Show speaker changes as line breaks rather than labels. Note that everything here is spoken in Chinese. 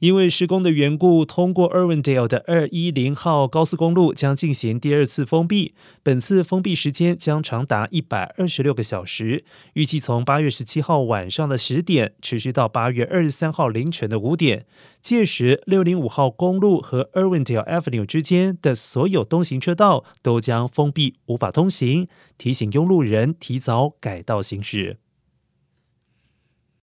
因为施工的缘故通过 irwindale 的二一零号高速公路将进行第二次封闭本次封闭时间将长达一百二十六个小时预计从八月十七号晚上的十点持续到八月二十三号凌晨的五点届时六零五号公路和 irwindale avenue 之间的所有东行车道都将封闭无法通行提醒拥路人提早改道行驶。